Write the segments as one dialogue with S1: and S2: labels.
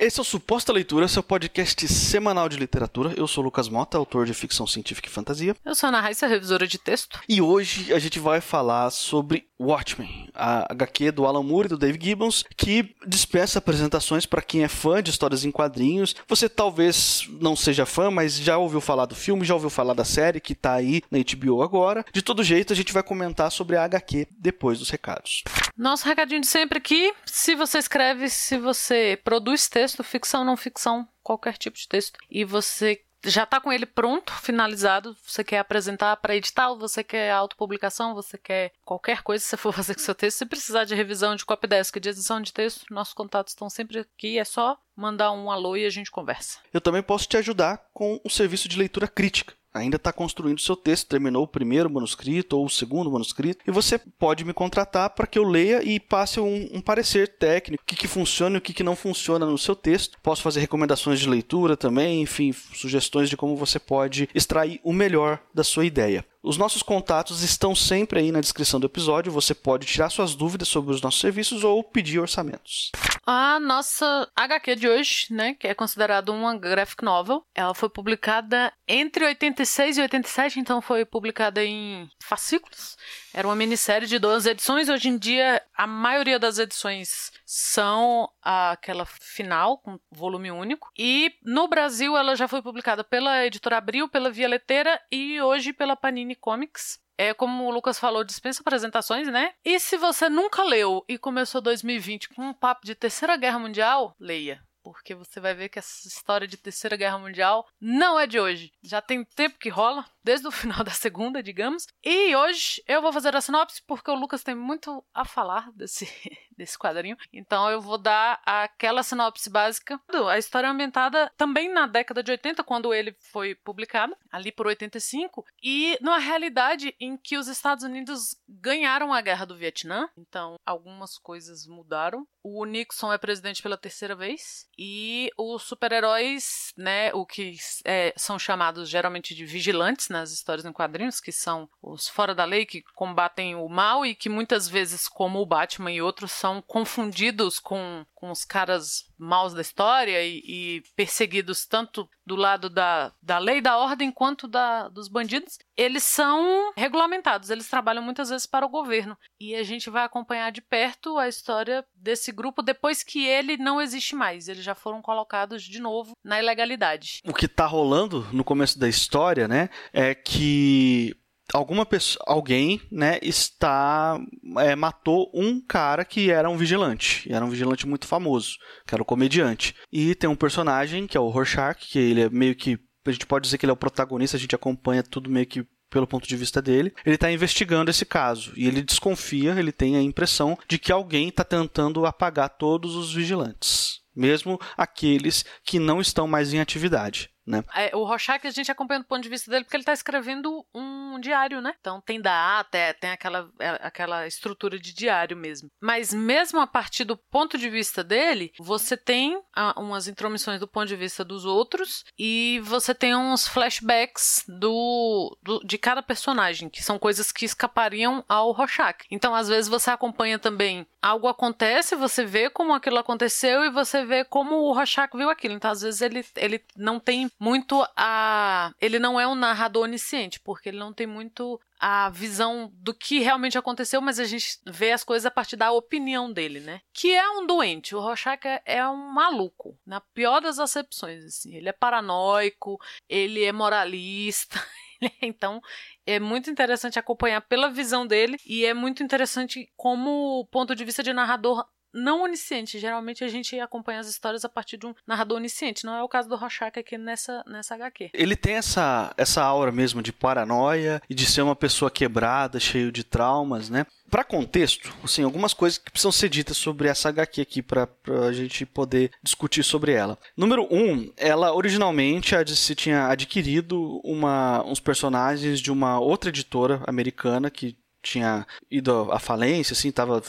S1: Esse é o Suposta Leitura, seu podcast semanal de literatura. Eu sou o Lucas Mota, autor de ficção científica e fantasia.
S2: Eu sou a Ana Raíssa, revisora de texto.
S1: E hoje a gente vai falar sobre Watchmen, a HQ do Alan Moore e do Dave Gibbons, que dispensa apresentações para quem é fã de histórias em quadrinhos. Você talvez não seja fã, mas já ouviu falar do filme, já ouviu falar da série que tá aí na HBO agora. De todo jeito, a gente vai comentar sobre a HQ depois dos recados.
S2: Nosso recadinho de sempre aqui, se você escreve, se você produz texto, ficção, não ficção, qualquer tipo de texto, e você já está com ele pronto, finalizado, você quer apresentar para edital, você quer autopublicação, você quer qualquer coisa que você for fazer com seu texto, se precisar de revisão de copydesk, de edição de texto, nossos contatos estão sempre aqui, é só mandar um alô e a gente conversa.
S1: Eu também posso te ajudar com o serviço de leitura crítica ainda está construindo seu texto, terminou o primeiro manuscrito ou o segundo manuscrito, e você pode me contratar para que eu leia e passe um, um parecer técnico, o que, que funciona e o que, que não funciona no seu texto. Posso fazer recomendações de leitura também, enfim, sugestões de como você pode extrair o melhor da sua ideia. Os nossos contatos estão sempre aí na descrição do episódio. Você pode tirar suas dúvidas sobre os nossos serviços ou pedir orçamentos.
S2: A nossa HQ de hoje, né, que é considerada uma graphic novel, ela foi publicada entre 86 e 87, então foi publicada em fascículos. Era uma minissérie de 12 edições. Hoje em dia, a maioria das edições são aquela final, com volume único. E no Brasil, ela já foi publicada pela editora Abril, pela Via Leteira e hoje pela Panini Comics. É como o Lucas falou, dispensa apresentações, né? E se você nunca leu e começou 2020 com um papo de Terceira Guerra Mundial, leia porque você vai ver que essa história de Terceira Guerra Mundial não é de hoje. Já tem tempo que rola, desde o final da Segunda, digamos. E hoje eu vou fazer a sinopse porque o Lucas tem muito a falar desse, desse quadrinho. Então eu vou dar aquela sinopse básica. A história é ambientada também na década de 80, quando ele foi publicado, ali por 85, e numa realidade em que os Estados Unidos ganharam a guerra do Vietnã. Então algumas coisas mudaram. O Nixon é presidente pela terceira vez e os super-heróis, né, o que é, são chamados geralmente de vigilantes nas histórias em quadrinhos, que são os fora da lei que combatem o mal e que muitas vezes, como o Batman e outros, são confundidos com, com os caras maus da história e, e perseguidos tanto do lado da, da lei da ordem quanto da, dos bandidos, eles são regulamentados, eles trabalham muitas vezes para o governo. E a gente vai acompanhar de perto a história desse grupo depois que ele não existe mais. Eles já foram colocados de novo na ilegalidade.
S1: O que está rolando no começo da história, né, é que alguma pessoa, alguém, né, está é, matou um cara que era um vigilante, era um vigilante muito famoso, que era o um comediante. E tem um personagem que é o Rorschach, que ele é meio que a gente pode dizer que ele é o protagonista, a gente acompanha tudo meio que pelo ponto de vista dele, ele está investigando esse caso e ele desconfia, ele tem a impressão de que alguém está tentando apagar todos os vigilantes, mesmo aqueles que não estão mais em atividade. Né?
S2: É, o Rorschach a gente acompanha do ponto de vista dele porque ele está escrevendo um diário, né? Então tem data, é, tem aquela, é, aquela estrutura de diário mesmo. Mas mesmo a partir do ponto de vista dele, você tem ah, umas intromissões do ponto de vista dos outros e você tem uns flashbacks do, do, de cada personagem, que são coisas que escapariam ao Rorschach. Então às vezes você acompanha também algo acontece, você vê como aquilo aconteceu e você vê como o Rorschach viu aquilo. Então às vezes ele, ele não tem muito a. Ele não é um narrador onisciente, porque ele não tem muito a visão do que realmente aconteceu, mas a gente vê as coisas a partir da opinião dele, né? Que é um doente. O Rorschach é, é um maluco, na pior das acepções, assim. Ele é paranoico, ele é moralista. Então, é muito interessante acompanhar pela visão dele e é muito interessante como ponto de vista de narrador não onisciente. Geralmente a gente acompanha as histórias a partir de um narrador onisciente. Não é o caso do Rorschach aqui nessa, nessa HQ.
S1: Ele tem essa, essa aura mesmo de paranoia e de ser uma pessoa quebrada, cheio de traumas, né? Para contexto, assim, algumas coisas que precisam ser ditas sobre essa HQ aqui para a gente poder discutir sobre ela. Número um, ela originalmente DC tinha adquirido uma, uns personagens de uma outra editora americana que tinha ido à falência, assim, estava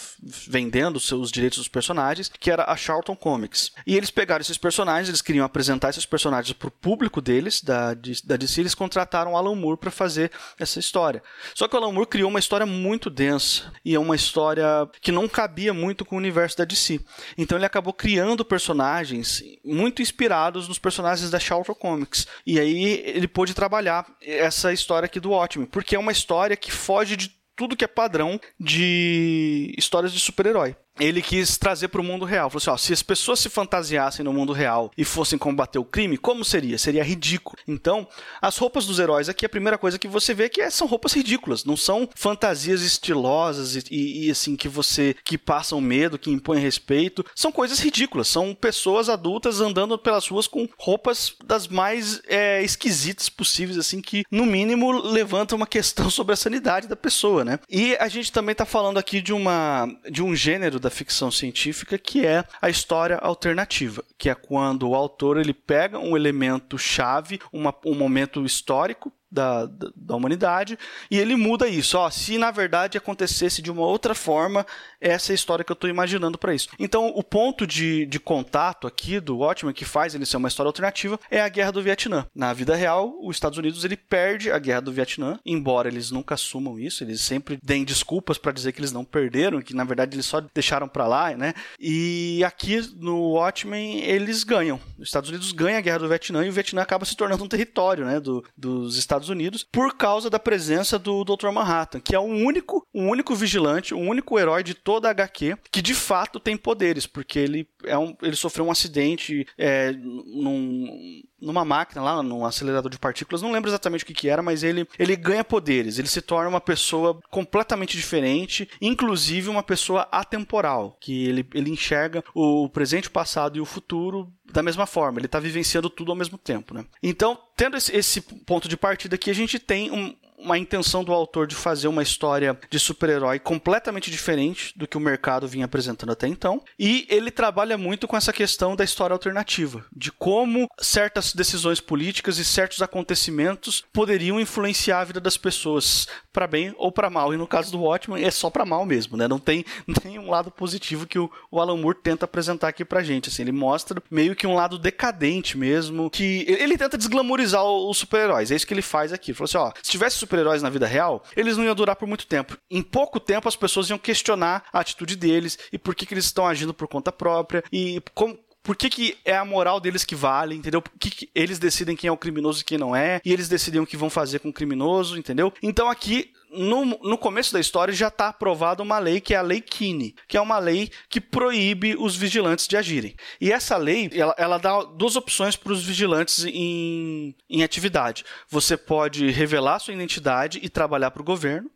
S1: vendendo os direitos dos personagens, que era a Charlton Comics. E eles pegaram esses personagens, eles queriam apresentar esses personagens para o público deles, da, da DC, eles contrataram Alan Moore para fazer essa história. Só que o Alan Moore criou uma história muito densa e é uma história que não cabia muito com o universo da DC. Então ele acabou criando personagens muito inspirados nos personagens da Charlton Comics. E aí ele pôde trabalhar essa história aqui do Watchmen, porque é uma história que foge de tudo que é padrão de histórias de super-herói ele quis trazer para o mundo real. Falou assim: ó, se as pessoas se fantasiassem no mundo real e fossem combater o crime, como seria? Seria ridículo. Então, as roupas dos heróis aqui, a primeira coisa que você vê é que são roupas ridículas, não são fantasias estilosas e, e, e assim que você que passam medo, que impõem respeito. São coisas ridículas. São pessoas adultas andando pelas ruas com roupas das mais é, esquisitas possíveis, assim que no mínimo levantam uma questão sobre a sanidade da pessoa, né? E a gente também está falando aqui de uma de um gênero da da ficção científica, que é a história alternativa, que é quando o autor ele pega um elemento chave, uma, um momento histórico da, da, da, humanidade, e ele muda isso. Ó, se na verdade acontecesse de uma outra forma, essa é a história que eu estou imaginando para isso. Então, o ponto de, de contato aqui do Watchmen, que faz ele ser uma história alternativa, é a Guerra do Vietnã. Na vida real, os Estados Unidos ele perde a Guerra do Vietnã, embora eles nunca assumam isso, eles sempre deem desculpas para dizer que eles não perderam, que na verdade eles só deixaram para lá, né? E aqui no Watchmen eles ganham. Os Estados Unidos ganham a Guerra do Vietnã e o Vietnã acaba se tornando um território, né, do, dos Estados Estados Unidos por causa da presença do Dr. Manhattan, que é o único, o único vigilante, o único herói de toda a HQ que de fato tem poderes, porque ele, é um, ele sofreu um acidente é, num, numa máquina lá, num acelerador de partículas, não lembro exatamente o que, que era, mas ele, ele ganha poderes, ele se torna uma pessoa completamente diferente, inclusive uma pessoa atemporal, que ele, ele enxerga o presente, o passado e o futuro da mesma forma, ele está vivenciando tudo ao mesmo tempo. Né? Então, tendo esse, esse ponto de partida aqui, a gente tem um, uma intenção do autor de fazer uma história de super-herói completamente diferente do que o mercado vinha apresentando até então. E ele trabalha muito com essa questão da história alternativa, de como certas decisões políticas e certos acontecimentos poderiam influenciar a vida das pessoas para bem ou para mal. E no caso do Watchmen é só para mal mesmo, né? Não tem nenhum lado positivo que o, Alan Moore tenta apresentar aqui pra gente. Assim, ele mostra meio que um lado decadente mesmo, que ele tenta desglamorizar os super-heróis. É isso que ele faz aqui. Ele falou assim, ó, se tivesse super-heróis na vida real, eles não iam durar por muito tempo. Em pouco tempo as pessoas iam questionar a atitude deles e por que, que eles estão agindo por conta própria e como, por que, que é a moral deles que vale, entendeu? Por que, que eles decidem quem é o criminoso e quem não é, e eles decidem o que vão fazer com o criminoso, entendeu? Então aqui no, no começo da história já está aprovada uma lei que é a Lei Kine, que é uma lei que proíbe os vigilantes de agirem. E essa lei, ela, ela dá duas opções para os vigilantes em, em atividade. Você pode revelar sua identidade e trabalhar para o governo.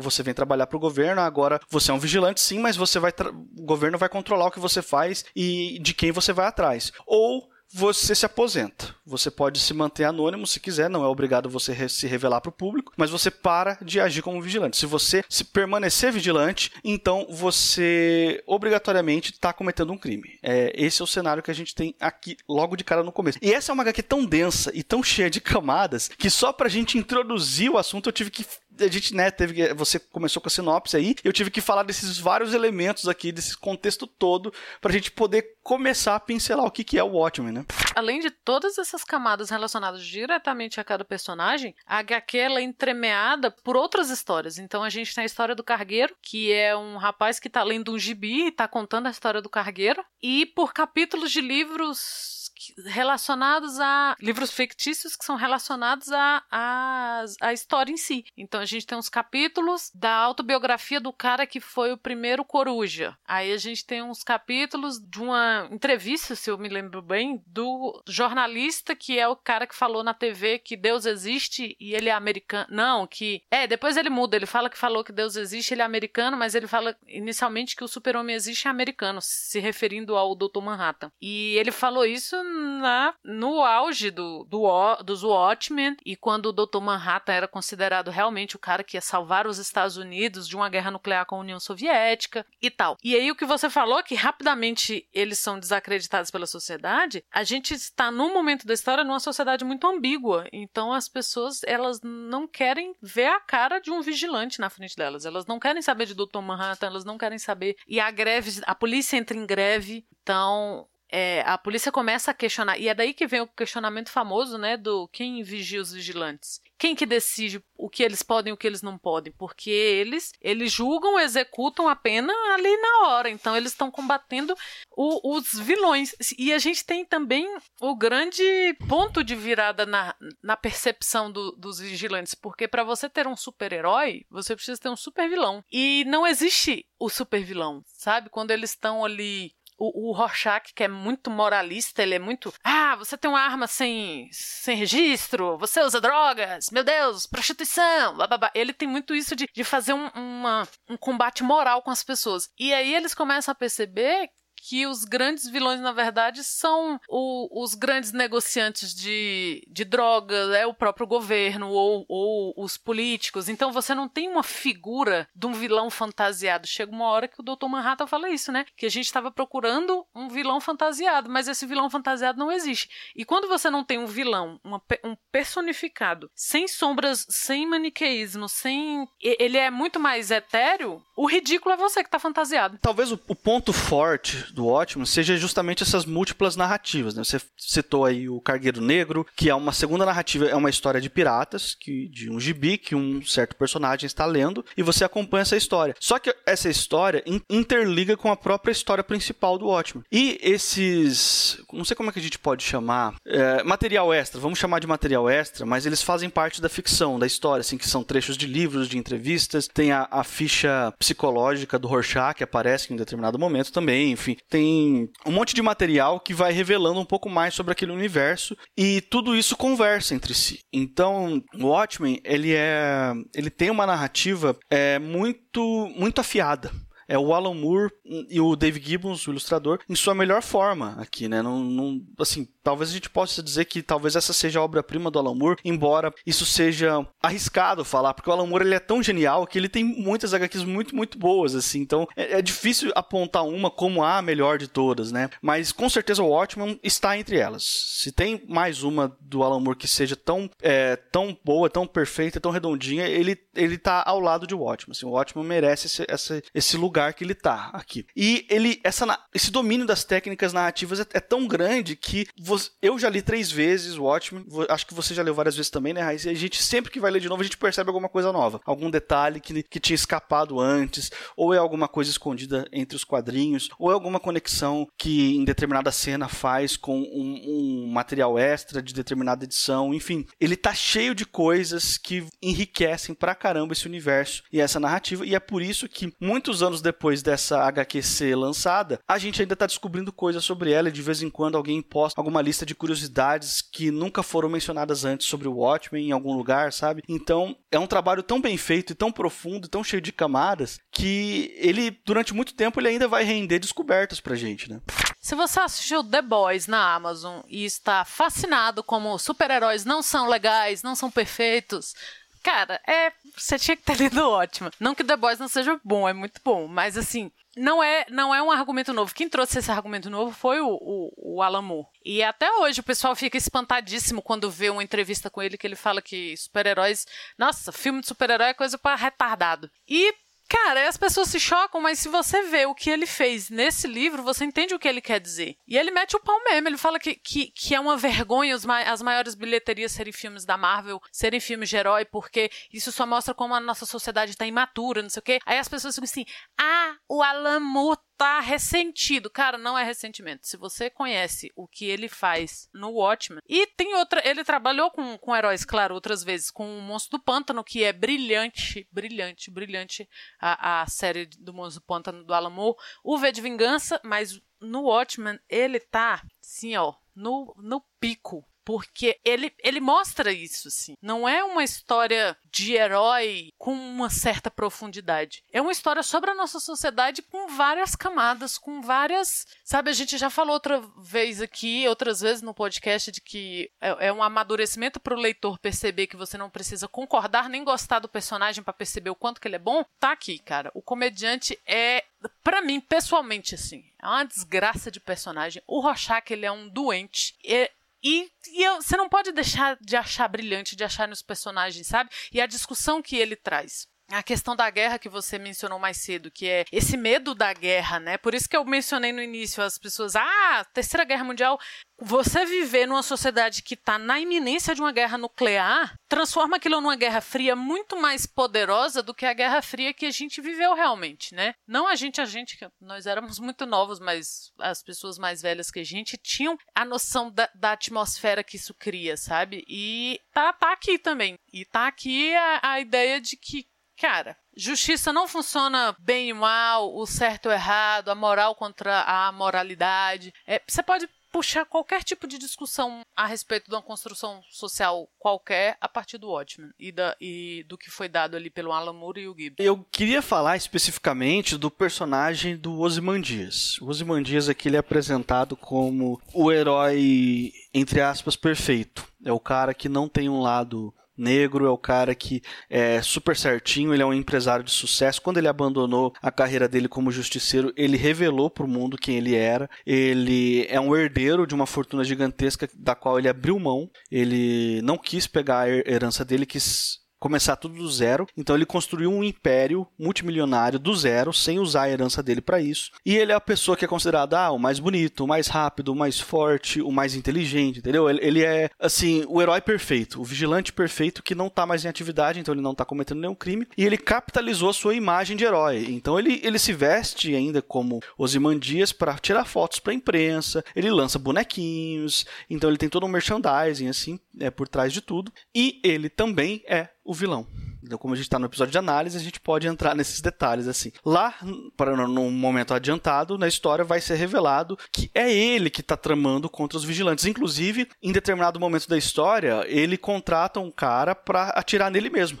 S1: Você vem trabalhar para o governo, agora você é um vigilante sim, mas você vai o governo vai controlar o que você faz e de quem você vai atrás. Ou você se aposenta. Você pode se manter anônimo se quiser, não é obrigado você se revelar para o público, mas você para de agir como vigilante. Se você se permanecer vigilante, então você obrigatoriamente está cometendo um crime. É, esse é o cenário que a gente tem aqui logo de cara no começo. E essa é uma HQ tão densa e tão cheia de camadas que só para a gente introduzir o assunto eu tive que a gente, né, teve você começou com a sinopse aí, eu tive que falar desses vários elementos aqui, desse contexto todo, pra gente poder começar a pincelar o que, que é o Watchmen, né?
S2: Além de todas essas camadas relacionadas diretamente a cada personagem, a HQ é entremeada por outras histórias. Então a gente tem a história do cargueiro, que é um rapaz que tá lendo um gibi e tá contando a história do cargueiro, e por capítulos de livros relacionados a livros fictícios que são relacionados a, a, a história em si. Então a gente tem uns capítulos da autobiografia do cara que foi o primeiro coruja. Aí a gente tem uns capítulos de uma entrevista, se eu me lembro bem, do jornalista que é o cara que falou na TV que Deus existe e ele é americano. Não, que. É, depois ele muda, ele fala que falou que Deus existe, ele é americano, mas ele fala inicialmente que o super-homem existe é americano, se referindo ao Dr. Manhattan. E ele falou isso na, no auge do, do, dos Watchmen e quando o Dr. Manhattan era considerado realmente o cara que ia salvar os Estados Unidos de uma guerra nuclear com a União Soviética e tal. E aí o que você falou, que rapidamente eles são desacreditados pela sociedade, a gente está num momento da história numa sociedade muito ambígua. Então as pessoas, elas não querem ver a cara de um vigilante na frente delas. Elas não querem saber de Dr. Manhattan, elas não querem saber. E a greve, a polícia entra em greve. Então, é, a polícia começa a questionar, e é daí que vem o questionamento famoso, né, do quem vigia os vigilantes. Quem que decide o que eles podem e o que eles não podem? Porque eles, eles julgam, executam a pena ali na hora. Então eles estão combatendo o, os vilões. E a gente tem também o grande ponto de virada na, na percepção do, dos vigilantes, porque para você ter um super-herói, você precisa ter um super-vilão. E não existe o super-vilão, sabe? Quando eles estão ali o, o Rorschach, que é muito moralista, ele é muito. Ah, você tem uma arma sem, sem registro, você usa drogas, meu Deus, prostituição, blá, blá, blá. Ele tem muito isso de, de fazer um, uma, um combate moral com as pessoas. E aí eles começam a perceber que os grandes vilões, na verdade, são o, os grandes negociantes de, de drogas, é o próprio governo ou, ou os políticos. Então você não tem uma figura de um vilão fantasiado. Chega uma hora que o Dr. Manhattan fala isso, né? Que a gente estava procurando um vilão fantasiado, mas esse vilão fantasiado não existe. E quando você não tem um vilão, uma, um personificado, sem sombras, sem maniqueísmo, sem. Ele é muito mais etéreo, o ridículo é você que está fantasiado.
S1: Talvez o, o ponto forte do ótimo seja justamente essas múltiplas narrativas. Né? Você citou aí o Cargueiro Negro, que é uma segunda narrativa, é uma história de piratas, que, de um gibi que um certo personagem está lendo, e você acompanha essa história. Só que essa história interliga com a própria história principal do ótimo. E esses. Não sei como é que a gente pode chamar. É, material extra, vamos chamar de material extra, mas eles fazem parte da ficção, da história, assim, que são trechos de livros, de entrevistas, tem a, a ficha psicológica do Rorschach que aparece em determinado momento também, enfim tem um monte de material que vai revelando um pouco mais sobre aquele universo e tudo isso conversa entre si. Então, o Watchmen, ele é ele tem uma narrativa é muito muito afiada é o Alan Moore e o Dave Gibbons, o ilustrador, em sua melhor forma aqui, né? Não, não, assim, talvez a gente possa dizer que talvez essa seja a obra-prima do Alan Moore, embora isso seja arriscado falar, porque o Alan Moore ele é tão genial que ele tem muitas HQs muito, muito boas, assim, então é, é difícil apontar uma como a melhor de todas, né? Mas com certeza o Watchmen está entre elas. Se tem mais uma do Alan Moore que seja tão, é, tão boa, tão perfeita, tão redondinha, ele, ele tá ao lado de Watchmen. Assim, o Watchmen merece esse, esse, esse lugar que ele tá aqui. E ele, essa, esse domínio das técnicas narrativas é, é tão grande que você, eu já li três vezes o Watchmen, acho que você já leu várias vezes também, né, Raiz? E a gente, sempre que vai ler de novo, a gente percebe alguma coisa nova. Algum detalhe que, que tinha escapado antes, ou é alguma coisa escondida entre os quadrinhos, ou é alguma conexão que em determinada cena faz com um, um material extra de determinada edição, enfim. Ele tá cheio de coisas que enriquecem pra caramba esse universo e essa narrativa, e é por isso que muitos anos depois dessa HQ ser lançada, a gente ainda tá descobrindo coisas sobre ela e de vez em quando alguém posta alguma lista de curiosidades que nunca foram mencionadas antes sobre o Watchmen em algum lugar, sabe? Então, é um trabalho tão bem feito e tão profundo, tão cheio de camadas, que ele, durante muito tempo, ele ainda vai render descobertas pra gente, né?
S2: Se você assistiu The Boys na Amazon e está fascinado como super-heróis não são legais, não são perfeitos, cara, é. Você tinha que ter lido ótimo. Não que The Boys não seja bom, é muito bom, mas assim, não é, não é um argumento novo. Quem trouxe esse argumento novo foi o, o, o Alan Moore. E até hoje o pessoal fica espantadíssimo quando vê uma entrevista com ele que ele fala que super-heróis. Nossa, filme de super-herói é coisa para retardado. E Cara, as pessoas se chocam, mas se você vê o que ele fez nesse livro, você entende o que ele quer dizer. E ele mete o pau mesmo, ele fala que, que, que é uma vergonha os, as maiores bilheterias serem filmes da Marvel, serem filmes de herói, porque isso só mostra como a nossa sociedade tá imatura, não sei o quê. Aí as pessoas ficam assim, ah, o Alan Moore tá ressentido. Cara, não é ressentimento. Se você conhece o que ele faz no Watchmen, e tem outra, ele trabalhou com, com heróis, claro, outras vezes, com o Monstro do Pântano, que é brilhante, brilhante, brilhante, a, a série do Monstro do Pântano do Alan Moore, o V de Vingança, mas no Watchmen ele tá, assim, ó, no, no pico porque ele, ele mostra isso, assim. Não é uma história de herói com uma certa profundidade. É uma história sobre a nossa sociedade com várias camadas, com várias. Sabe, a gente já falou outra vez aqui, outras vezes no podcast, de que é, é um amadurecimento para o leitor perceber que você não precisa concordar nem gostar do personagem para perceber o quanto que ele é bom. Tá aqui, cara. O comediante é para mim, pessoalmente, assim, é uma desgraça de personagem. O Rorschach, ele é um doente. E, e eu, você não pode deixar de achar brilhante, de achar nos personagens, sabe? E a discussão que ele traz a questão da guerra que você mencionou mais cedo, que é esse medo da guerra, né? Por isso que eu mencionei no início as pessoas, ah, terceira guerra mundial, você viver numa sociedade que está na iminência de uma guerra nuclear transforma aquilo numa guerra fria muito mais poderosa do que a guerra fria que a gente viveu realmente, né? Não a gente, a gente, nós éramos muito novos, mas as pessoas mais velhas que a gente tinham a noção da, da atmosfera que isso cria, sabe? E tá, tá aqui também. E tá aqui a, a ideia de que Cara, justiça não funciona bem e mal, o certo ou errado, a moral contra a moralidade. É, você pode puxar qualquer tipo de discussão a respeito de uma construção social qualquer a partir do Watchmen e, da, e do que foi dado ali pelo Alan Moore e o Gibbs.
S1: Eu queria falar especificamente do personagem do Ozymandias. O Ozymandias aqui ele é apresentado como o herói, entre aspas, perfeito. É o cara que não tem um lado negro, é o cara que é super certinho, ele é um empresário de sucesso. Quando ele abandonou a carreira dele como justiceiro, ele revelou para o mundo quem ele era. Ele é um herdeiro de uma fortuna gigantesca da qual ele abriu mão. Ele não quis pegar a herança dele, quis começar tudo do zero. Então ele construiu um império multimilionário do zero, sem usar a herança dele para isso. E ele é a pessoa que é considerada ah, o mais bonito, o mais rápido, o mais forte, o mais inteligente, entendeu? Ele, ele é, assim, o herói perfeito, o vigilante perfeito que não tá mais em atividade, então ele não tá cometendo nenhum crime. E ele capitalizou a sua imagem de herói. Então ele, ele se veste ainda como Osimandias para tirar fotos para imprensa, ele lança bonequinhos, então ele tem todo um merchandising, assim, é por trás de tudo. E ele também é o vilão. Então, como a gente está no episódio de análise, a gente pode entrar nesses detalhes assim. Lá, para num momento adiantado na história, vai ser revelado que é ele que está tramando contra os vigilantes. Inclusive, em determinado momento da história, ele contrata um cara para atirar nele mesmo,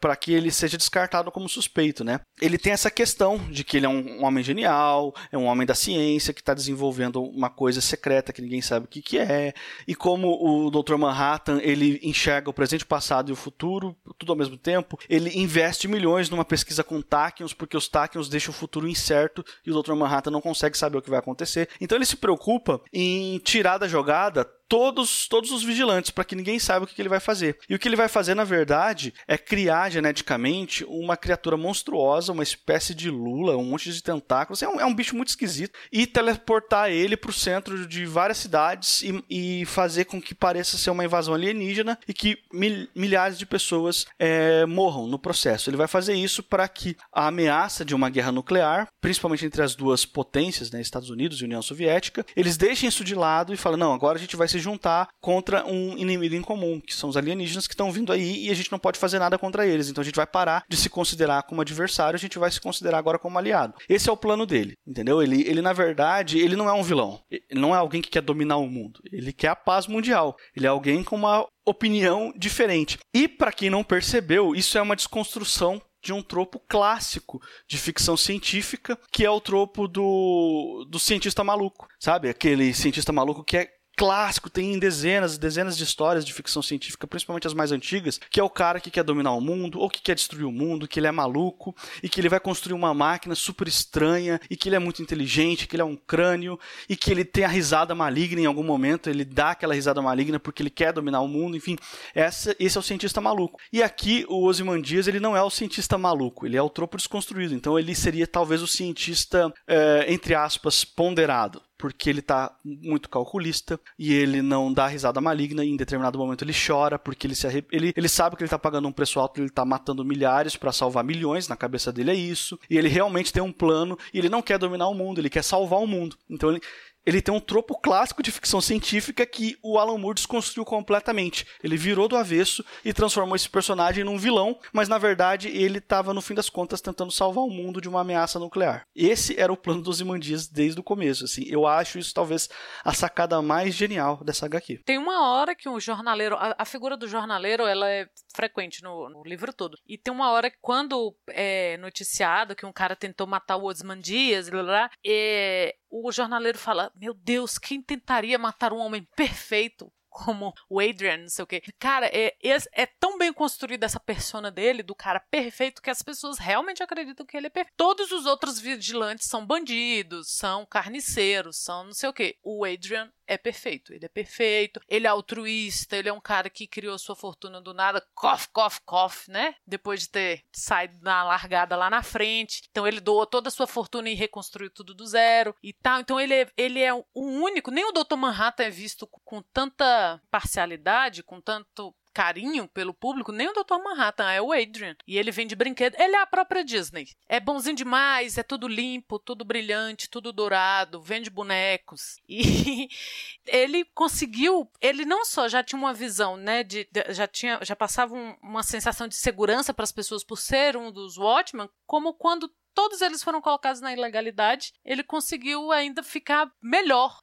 S1: para que ele seja descartado como suspeito, né? Ele tem essa questão de que ele é um, um homem genial, é um homem da ciência que está desenvolvendo uma coisa secreta que ninguém sabe o que, que é. E como o Dr. Manhattan ele enxerga o presente, o passado e o futuro tudo ao mesmo tempo, ele investe milhões numa pesquisa com Tachyons, porque os Tachyons deixam o futuro incerto e o Dr. Manhattan não consegue saber o que vai acontecer. Então ele se preocupa em tirar da jogada todos, todos os vigilantes, para que ninguém saiba o que, que ele vai fazer. E o que ele vai fazer, na verdade, é criar geneticamente uma criatura monstruosa, uma espécie de lula, um monte de tentáculos. É um, é um bicho muito esquisito. E teleportar ele para o centro de várias cidades e, e, fazer com que pareça ser uma invasão alienígena e que mil, milhares de pessoas é, morram no processo. Ele vai fazer isso para que a ameaça de uma guerra nuclear, principalmente entre as duas potências, né, Estados Unidos e União Soviética, eles deixem isso de lado e falem: não, agora a gente vai se juntar contra um inimigo em comum, que são os alienígenas que estão vindo aí e a gente não pode fazer nada contra eles. Então a gente vai parar de se considerar como adversário, a gente vai se considerar agora como aliado. Esse é o plano dele, entendeu? Ele, ele na verdade, ele não é um vilão. Ele não é alguém que quer dominar o mundo. Ele quer a paz mundial. Ele é alguém com uma opinião diferente. E para quem não percebeu, isso é uma desconstrução de um tropo clássico de ficção científica, que é o tropo do, do cientista maluco, sabe? Aquele cientista maluco que é clássico, tem dezenas e dezenas de histórias de ficção científica, principalmente as mais antigas, que é o cara que quer dominar o mundo, ou que quer destruir o mundo, que ele é maluco, e que ele vai construir uma máquina super estranha, e que ele é muito inteligente, que ele é um crânio, e que ele tem a risada maligna em algum momento, ele dá aquela risada maligna porque ele quer dominar o mundo, enfim, essa, esse é o cientista maluco. E aqui o Ozymandias, ele não é o cientista maluco, ele é o tropo desconstruído, então ele seria talvez o cientista, é, entre aspas, ponderado porque ele tá muito calculista e ele não dá risada maligna e em determinado momento ele chora porque ele se ele, ele sabe que ele tá pagando um preço alto, ele tá matando milhares para salvar milhões, na cabeça dele é isso, e ele realmente tem um plano e ele não quer dominar o mundo, ele quer salvar o mundo. Então ele ele tem um tropo clássico de ficção científica que o Alan Moore desconstruiu completamente. Ele virou do avesso e transformou esse personagem num vilão, mas na verdade ele estava, no fim das contas, tentando salvar o mundo de uma ameaça nuclear. Esse era o plano dos Imandias desde o começo. Assim. Eu acho isso talvez a sacada mais genial dessa HQ.
S2: Tem uma hora que o jornaleiro, a, a figura do jornaleiro, ela é frequente no, no, livro todo. E tem uma hora que quando é noticiado que um cara tentou matar o Osmandias, blá, blá, é, o jornaleiro fala: Meu Deus, quem tentaria matar um homem perfeito? como o Adrian, não sei o quê. Cara, é, é tão bem construída essa persona dele, do cara perfeito, que as pessoas realmente acreditam que ele é perfeito. Todos os outros vigilantes são bandidos, são carniceiros, são não sei o quê. O Adrian é perfeito. Ele é perfeito, ele é altruísta, ele é um cara que criou sua fortuna do nada, cof, cof, cof, né? Depois de ter saído na largada lá na frente. Então ele doou toda a sua fortuna e reconstruiu tudo do zero e tal. Então ele é, ele é o único, nem o Dr. Manhattan é visto com tanta parcialidade, com tanto carinho pelo público, nem o Dr. Manhattan, é o Adrian. E ele vem de brinquedo. Ele é a própria Disney. É bonzinho demais, é tudo limpo, tudo brilhante, tudo dourado, vende bonecos. E ele conseguiu, ele não só já tinha uma visão, né, de, de já tinha, já passava um, uma sensação de segurança para as pessoas por ser um dos Watchmen, como quando todos eles foram colocados na ilegalidade, ele conseguiu ainda ficar melhor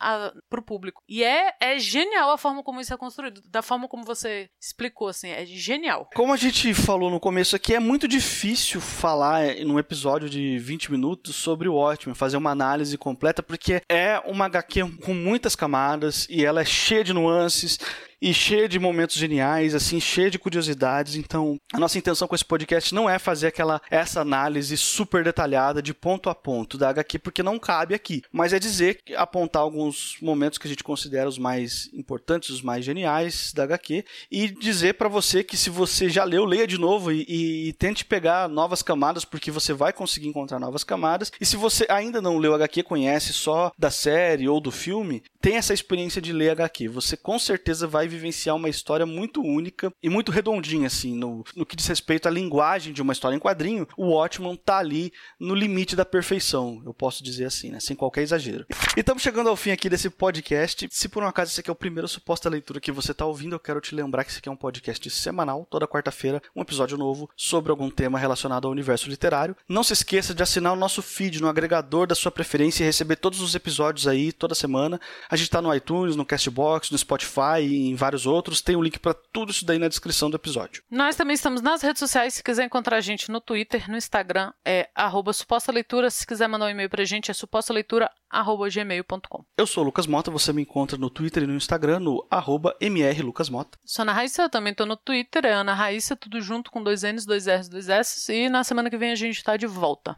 S2: para o público. E é, é genial a forma como isso é construído, da forma como você explicou, assim, é genial.
S1: Como a gente falou no começo aqui, é muito difícil falar num episódio de 20 minutos sobre o Watchmen, fazer uma análise completa, porque é uma HQ com muitas camadas e ela é cheia de nuances e cheia de momentos geniais, assim, cheia de curiosidades. Então, a nossa intenção com esse podcast não é fazer aquela essa análise super detalhada de ponto a ponto da HQ, porque não cabe aqui, mas é dizer, apontar alguns momentos que a gente considera os mais importantes, os mais geniais da HQ e dizer para você que se você já leu, leia de novo e, e, e, tente pegar novas camadas, porque você vai conseguir encontrar novas camadas. E se você ainda não leu HQ, conhece só da série ou do filme, tem essa experiência de ler HQ. Você com certeza vai vivenciar uma história muito única e muito redondinha, assim, no, no que diz respeito à linguagem de uma história em quadrinho. O Watchman tá ali no limite da perfeição, eu posso dizer assim, né? Sem qualquer exagero. E estamos chegando ao fim aqui desse podcast. Se por um acaso esse aqui é o primeiro suposta leitura que você está ouvindo, eu quero te lembrar que esse aqui é um podcast semanal, toda quarta-feira, um episódio novo sobre algum tema relacionado ao universo literário. Não se esqueça de assinar o nosso feed no agregador da sua preferência e receber todos os episódios aí toda semana. A gente está no iTunes, no Castbox, no Spotify em vários outros. Tem um link para tudo isso daí na descrição do episódio.
S2: Nós também estamos nas redes sociais. Se quiser encontrar a gente no Twitter, no Instagram, é arroba suposta leitura. Se quiser mandar um e-mail para a gente, é suposta leitura gmail.com.
S1: Eu sou o Lucas Mota, você me encontra no Twitter e no Instagram no arroba mrlucasmota.
S2: Sou Ana Raíssa, eu também tô no Twitter, é Ana Raíssa, tudo junto com dois N's, dois R's, dois S. E na semana que vem a gente tá de volta.